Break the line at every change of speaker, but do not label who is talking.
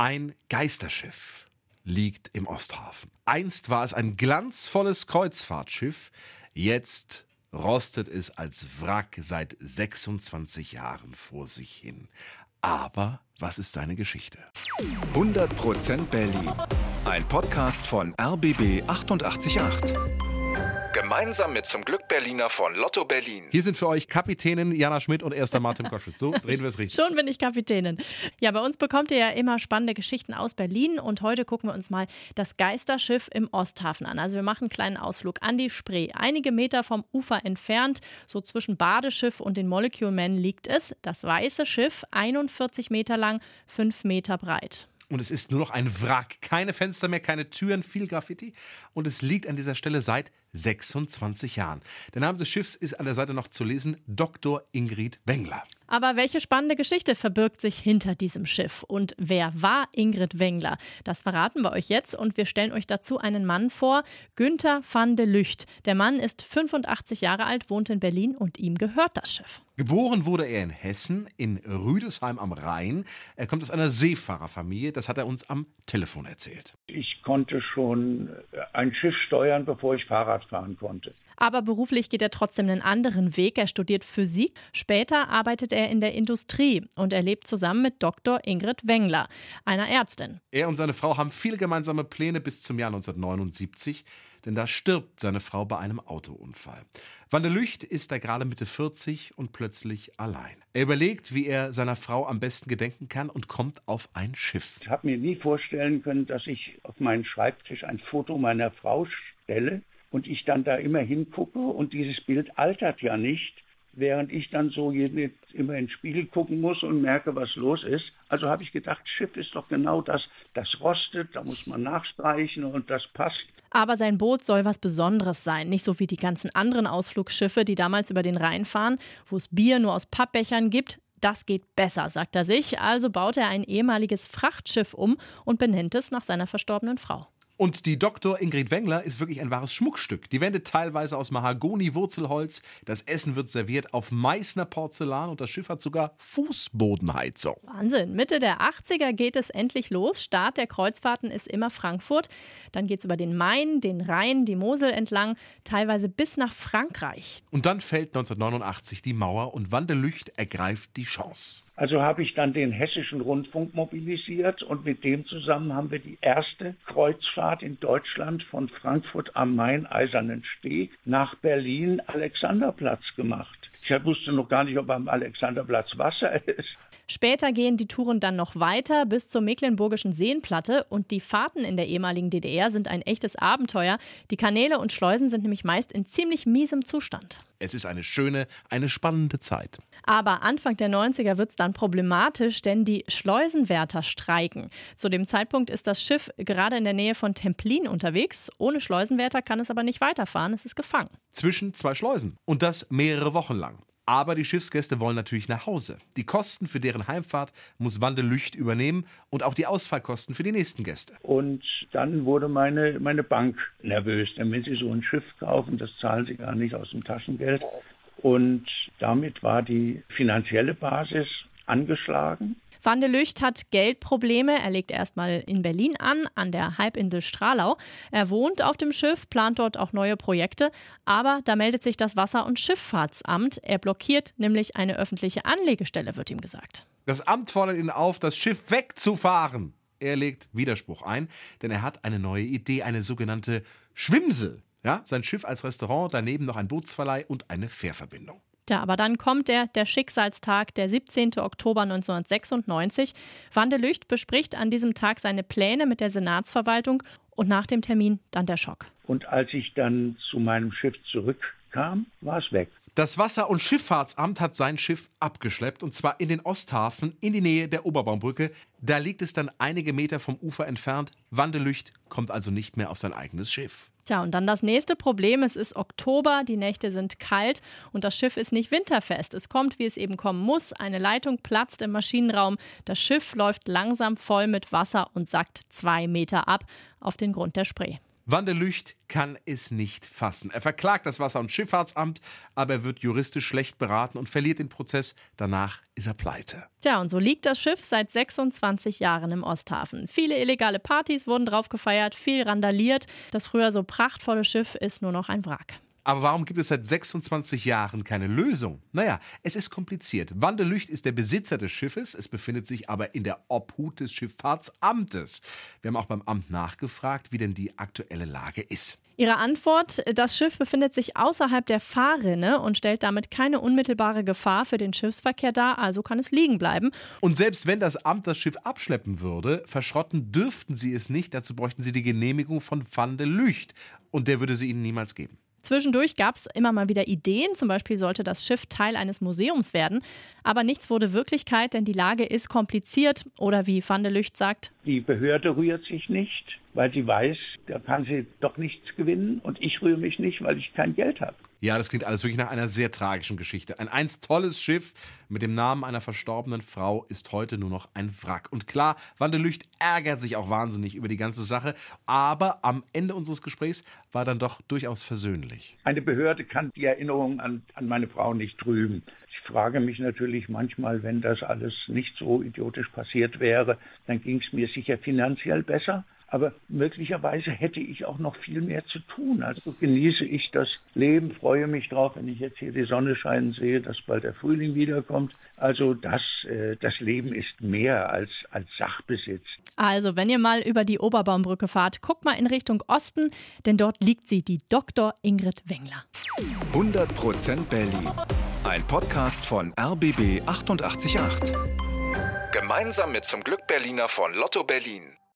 Ein Geisterschiff liegt im Osthafen. Einst war es ein glanzvolles Kreuzfahrtschiff, jetzt rostet es als Wrack seit 26 Jahren vor sich hin. Aber was ist seine Geschichte?
100% Berlin. Ein Podcast von RBB 888. Gemeinsam mit zum Glück Berliner von Lotto Berlin.
Hier sind für euch Kapitänin Jana Schmidt und erster Martin Koschwitz. So drehen wir es richtig.
Schon bin ich Kapitänin. Ja, bei uns bekommt ihr ja immer spannende Geschichten aus Berlin und heute gucken wir uns mal das Geisterschiff im Osthafen an. Also wir machen einen kleinen Ausflug an die Spree. Einige Meter vom Ufer entfernt, so zwischen Badeschiff und den Molecule Men liegt es. Das weiße Schiff, 41 Meter lang, 5 Meter breit.
Und es ist nur noch ein Wrack. Keine Fenster mehr, keine Türen, viel Graffiti. Und es liegt an dieser Stelle seit 26 Jahren. Der Name des Schiffs ist an der Seite noch zu lesen: Dr. Ingrid Wengler.
Aber welche spannende Geschichte verbirgt sich hinter diesem Schiff? Und wer war Ingrid Wengler? Das verraten wir euch jetzt und wir stellen euch dazu einen Mann vor, Günther van de Lücht. Der Mann ist 85 Jahre alt, wohnt in Berlin und ihm gehört das Schiff.
Geboren wurde er in Hessen, in Rüdesheim am Rhein. Er kommt aus einer Seefahrerfamilie, das hat er uns am Telefon erzählt.
Ich konnte schon ein Schiff steuern, bevor ich Fahrrad fahren konnte.
Aber beruflich geht er trotzdem einen anderen Weg. Er studiert Physik. Später arbeitet er in der Industrie und er lebt zusammen mit Dr. Ingrid Wengler, einer Ärztin.
Er und seine Frau haben viele gemeinsame Pläne bis zum Jahr 1979, denn da stirbt seine Frau bei einem Autounfall. Van der Lücht ist da gerade Mitte 40 und plötzlich allein. Er überlegt, wie er seiner Frau am besten gedenken kann und kommt auf ein Schiff.
Ich habe mir nie vorstellen können, dass ich auf meinen Schreibtisch ein Foto meiner Frau stelle und ich dann da immer hingucke und dieses Bild altert ja nicht, während ich dann so immer ins Spiegel gucken muss und merke, was los ist. Also habe ich gedacht, Schiff ist doch genau das, das rostet, da muss man nachstreichen und das passt.
Aber sein Boot soll was Besonderes sein, nicht so wie die ganzen anderen Ausflugsschiffe, die damals über den Rhein fahren, wo es Bier nur aus Pappbechern gibt. Das geht besser, sagt er sich. Also baut er ein ehemaliges Frachtschiff um und benennt es nach seiner verstorbenen Frau.
Und die Dr. Ingrid Wengler ist wirklich ein wahres Schmuckstück. Die Wände teilweise aus Mahagoni-Wurzelholz. Das Essen wird serviert auf Meißner Porzellan und das Schiff hat sogar Fußbodenheizung.
Wahnsinn. Mitte der 80er geht es endlich los. Start der Kreuzfahrten ist immer Frankfurt. Dann geht es über den Main, den Rhein, die Mosel entlang, teilweise bis nach Frankreich.
Und dann fällt 1989 die Mauer und Wandelücht ergreift die Chance.
Also habe ich dann den hessischen Rundfunk mobilisiert und mit dem zusammen haben wir die erste Kreuzfahrt in Deutschland von Frankfurt am Main Eisernen Steg nach Berlin Alexanderplatz gemacht. Ich wusste noch gar nicht, ob am Alexanderplatz Wasser ist.
Später gehen die Touren dann noch weiter bis zur Mecklenburgischen Seenplatte und die Fahrten in der ehemaligen DDR sind ein echtes Abenteuer. Die Kanäle und Schleusen sind nämlich meist in ziemlich miesem Zustand.
Es ist eine schöne, eine spannende Zeit.
Aber Anfang der 90er wird es dann problematisch, denn die Schleusenwärter streiken. Zu dem Zeitpunkt ist das Schiff gerade in der Nähe von Templin unterwegs. Ohne Schleusenwärter kann es aber nicht weiterfahren, es ist gefangen.
Zwischen zwei Schleusen. Und das mehrere Wochen lang. Aber die Schiffsgäste wollen natürlich nach Hause. Die Kosten für deren Heimfahrt muss Wandelücht übernehmen und auch die Ausfallkosten für die nächsten Gäste.
Und dann wurde meine, meine Bank nervös, denn wenn sie so ein Schiff kaufen, das zahlen sie gar nicht aus dem Taschengeld. Und damit war die finanzielle Basis angeschlagen.
Van der Lücht hat Geldprobleme. Er legt erstmal in Berlin an, an der Halbinsel Stralau. Er wohnt auf dem Schiff, plant dort auch neue Projekte. Aber da meldet sich das Wasser- und Schifffahrtsamt. Er blockiert nämlich eine öffentliche Anlegestelle, wird ihm gesagt.
Das Amt fordert ihn auf, das Schiff wegzufahren. Er legt Widerspruch ein, denn er hat eine neue Idee, eine sogenannte Schwimmsel. Ja, sein Schiff als Restaurant, daneben noch ein Bootsverleih und eine Fährverbindung.
Ja, aber dann kommt der, der Schicksalstag, der 17. Oktober 1996. Van der Lücht bespricht an diesem Tag seine Pläne mit der Senatsverwaltung und nach dem Termin dann der Schock.
Und als ich dann zu meinem Schiff zurückkam, war es weg.
Das Wasser- und Schifffahrtsamt hat sein Schiff abgeschleppt und zwar in den Osthafen in die Nähe der Oberbaumbrücke. Da liegt es dann einige Meter vom Ufer entfernt. Wandelücht kommt also nicht mehr auf sein eigenes Schiff.
Tja, und dann das nächste Problem. Es ist Oktober, die Nächte sind kalt und das Schiff ist nicht winterfest. Es kommt, wie es eben kommen muss. Eine Leitung platzt im Maschinenraum. Das Schiff läuft langsam voll mit Wasser und sackt zwei Meter ab auf den Grund der Spree.
Wandelücht kann es nicht fassen. Er verklagt das Wasser- und Schifffahrtsamt, aber er wird juristisch schlecht beraten und verliert den Prozess. Danach ist er pleite.
Tja, und so liegt das Schiff seit 26 Jahren im Osthafen. Viele illegale Partys wurden drauf gefeiert, viel randaliert. Das früher so prachtvolle Schiff ist nur noch ein Wrack.
Aber warum gibt es seit 26 Jahren keine Lösung? Naja, es ist kompliziert. Wandelücht ist der Besitzer des Schiffes, es befindet sich aber in der Obhut des Schifffahrtsamtes. Wir haben auch beim Amt nachgefragt, wie denn die aktuelle Lage ist.
Ihre Antwort, das Schiff befindet sich außerhalb der Fahrrinne und stellt damit keine unmittelbare Gefahr für den Schiffsverkehr dar, also kann es liegen bleiben.
Und selbst wenn das Amt das Schiff abschleppen würde, verschrotten dürften sie es nicht, dazu bräuchten sie die Genehmigung von Van de Lücht und der würde sie ihnen niemals geben.
Zwischendurch gab es immer mal wieder Ideen, zum Beispiel sollte das Schiff Teil eines Museums werden, aber nichts wurde Wirklichkeit, denn die Lage ist kompliziert oder wie Van der Lücht sagt.
Die Behörde rührt sich nicht, weil sie weiß, da kann sie doch nichts gewinnen und ich rühre mich nicht, weil ich kein Geld habe.
Ja, das klingt alles wirklich nach einer sehr tragischen Geschichte. Ein einst tolles Schiff mit dem Namen einer verstorbenen Frau ist heute nur noch ein Wrack. Und klar, Wandelücht ärgert sich auch wahnsinnig über die ganze Sache, aber am Ende unseres Gesprächs war dann doch durchaus versöhnlich.
Eine Behörde kann die Erinnerung an, an meine Frau nicht trüben. Ich frage mich natürlich manchmal, wenn das alles nicht so idiotisch passiert wäre, dann ging es mir sicher finanziell besser. Aber möglicherweise hätte ich auch noch viel mehr zu tun. Also genieße ich das Leben, freue mich drauf, wenn ich jetzt hier die Sonne scheinen sehe, dass bald der Frühling wiederkommt. Also das, äh, das Leben ist mehr als, als Sachbesitz.
Also wenn ihr mal über die Oberbaumbrücke fahrt, guckt mal in Richtung Osten, denn dort liegt sie, die Dr. Ingrid Wengler.
100% Berlin. Ein Podcast von RBB 888. Gemeinsam mit zum Glück Berliner von Lotto Berlin.